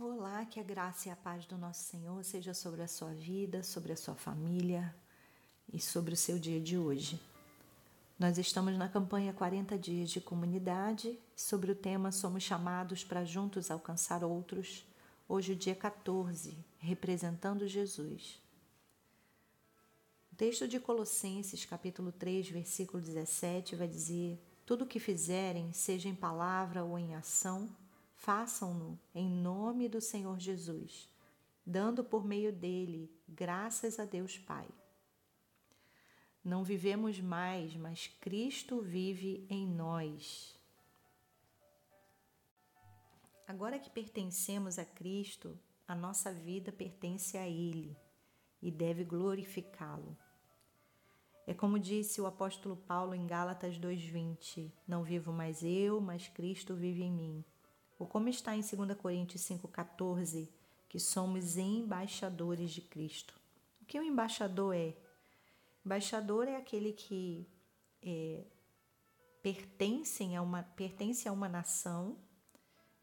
Olá, que a graça e a paz do nosso Senhor seja sobre a sua vida, sobre a sua família e sobre o seu dia de hoje. Nós estamos na campanha 40 Dias de Comunidade, sobre o tema Somos chamados para juntos alcançar outros. Hoje, o dia 14, representando Jesus. O texto de Colossenses, capítulo 3, versículo 17, vai dizer: Tudo o que fizerem, seja em palavra ou em ação, façam-no em nome do Senhor Jesus, dando por meio dele graças a Deus Pai. Não vivemos mais, mas Cristo vive em nós. Agora que pertencemos a Cristo, a nossa vida pertence a Ele e deve glorificá-lo. É como disse o apóstolo Paulo em Gálatas 2:20: Não vivo mais eu, mas Cristo vive em mim. Ou como está em 2 Coríntios 5,14, que somos embaixadores de Cristo. O que o embaixador é? Embaixador é aquele que é, pertence, a uma, pertence a uma nação,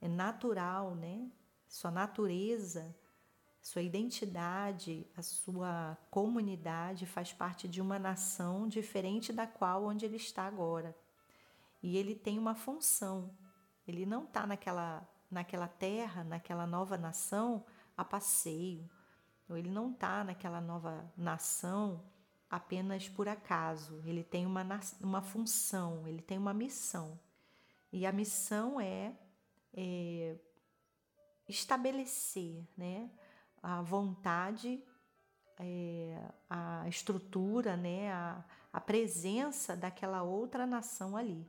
é natural, né? Sua natureza, sua identidade, a sua comunidade faz parte de uma nação diferente da qual onde ele está agora. E ele tem uma função, ele não está naquela, naquela terra, naquela nova nação a passeio. Ou ele não está naquela nova nação apenas por acaso. Ele tem uma, uma função, ele tem uma missão. E a missão é, é estabelecer né, a vontade, é, a estrutura, né, a, a presença daquela outra nação ali.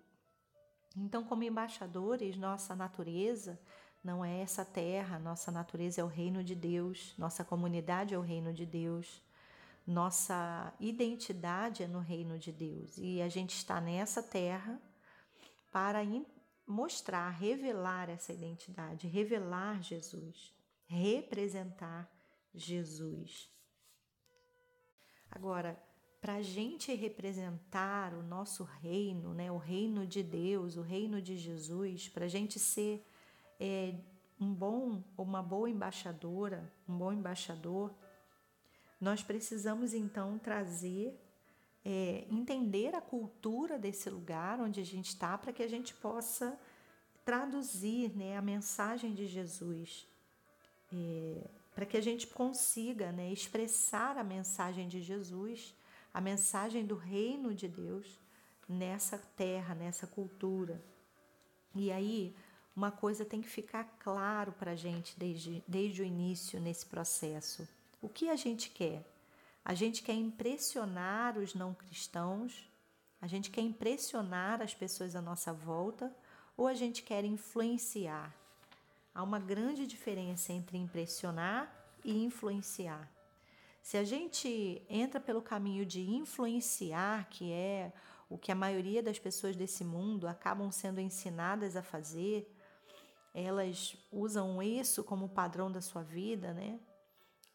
Então, como embaixadores, nossa natureza não é essa terra, nossa natureza é o reino de Deus, nossa comunidade é o reino de Deus, nossa identidade é no reino de Deus. E a gente está nessa terra para mostrar, revelar essa identidade, revelar Jesus, representar Jesus. Agora, para a gente representar o nosso reino, né, o reino de Deus, o reino de Jesus, para a gente ser é, um bom, uma boa embaixadora, um bom embaixador, nós precisamos então trazer, é, entender a cultura desse lugar onde a gente está, para que a gente possa traduzir né, a mensagem de Jesus, é, para que a gente consiga né, expressar a mensagem de Jesus a mensagem do reino de Deus nessa terra, nessa cultura. E aí, uma coisa tem que ficar claro para a gente desde, desde o início nesse processo. O que a gente quer? A gente quer impressionar os não cristãos? A gente quer impressionar as pessoas à nossa volta? Ou a gente quer influenciar? Há uma grande diferença entre impressionar e influenciar. Se a gente entra pelo caminho de influenciar, que é o que a maioria das pessoas desse mundo acabam sendo ensinadas a fazer, elas usam isso como padrão da sua vida, né?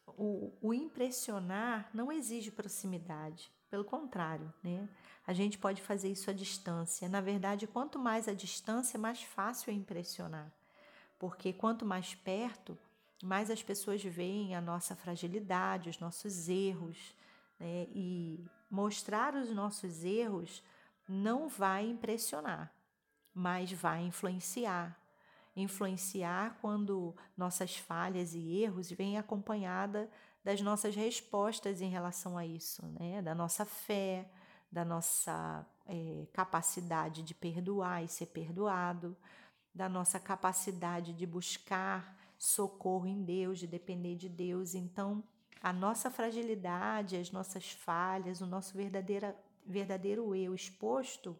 O, o impressionar não exige proximidade, pelo contrário, né? A gente pode fazer isso à distância. Na verdade, quanto mais a distância, mais fácil é impressionar, porque quanto mais perto, mais as pessoas veem a nossa fragilidade, os nossos erros, né? e mostrar os nossos erros não vai impressionar, mas vai influenciar. Influenciar quando nossas falhas e erros vêm acompanhada das nossas respostas em relação a isso, né? da nossa fé, da nossa é, capacidade de perdoar e ser perdoado, da nossa capacidade de buscar socorro em Deus, de depender de Deus. Então, a nossa fragilidade, as nossas falhas, o nosso verdadeiro, verdadeiro eu exposto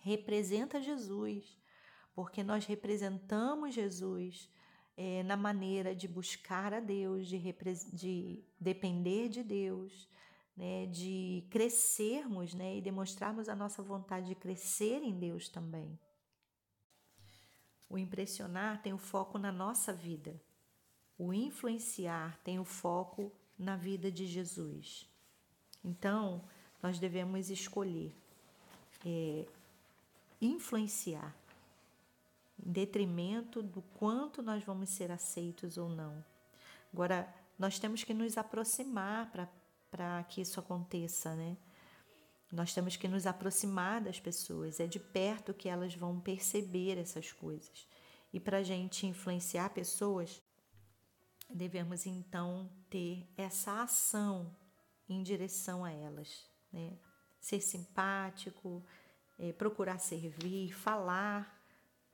representa Jesus, porque nós representamos Jesus é, na maneira de buscar a Deus, de, de depender de Deus, né, de crescermos né, e demonstrarmos a nossa vontade de crescer em Deus também. O impressionar tem o foco na nossa vida. O influenciar tem o foco na vida de Jesus. Então, nós devemos escolher é, influenciar. em detrimento do quanto nós vamos ser aceitos ou não. Agora, nós temos que nos aproximar para que isso aconteça, né? Nós temos que nos aproximar das pessoas, é de perto que elas vão perceber essas coisas. E para a gente influenciar pessoas, devemos então ter essa ação em direção a elas, né? Ser simpático, é, procurar servir, falar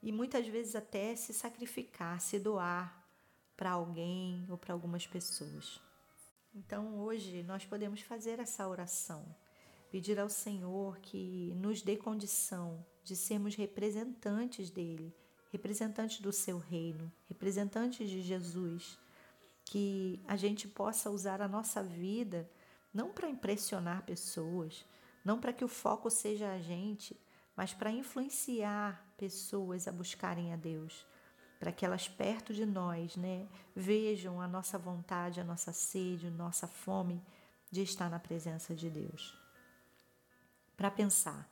e muitas vezes até se sacrificar, se doar para alguém ou para algumas pessoas. Então hoje nós podemos fazer essa oração pedir ao Senhor que nos dê condição de sermos representantes dele, representantes do seu reino, representantes de Jesus, que a gente possa usar a nossa vida não para impressionar pessoas, não para que o foco seja a gente, mas para influenciar pessoas a buscarem a Deus, para que elas perto de nós, né, vejam a nossa vontade, a nossa sede, a nossa fome de estar na presença de Deus para pensar.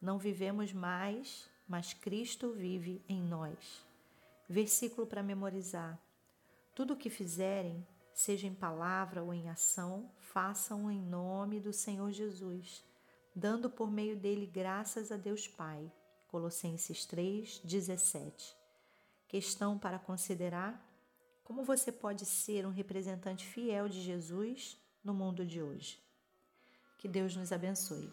Não vivemos mais, mas Cristo vive em nós. Versículo para memorizar. Tudo o que fizerem, seja em palavra ou em ação, façam em nome do Senhor Jesus, dando por meio dele graças a Deus Pai. Colossenses 3, 17. Questão para considerar: como você pode ser um representante fiel de Jesus no mundo de hoje? Que Deus nos abençoe.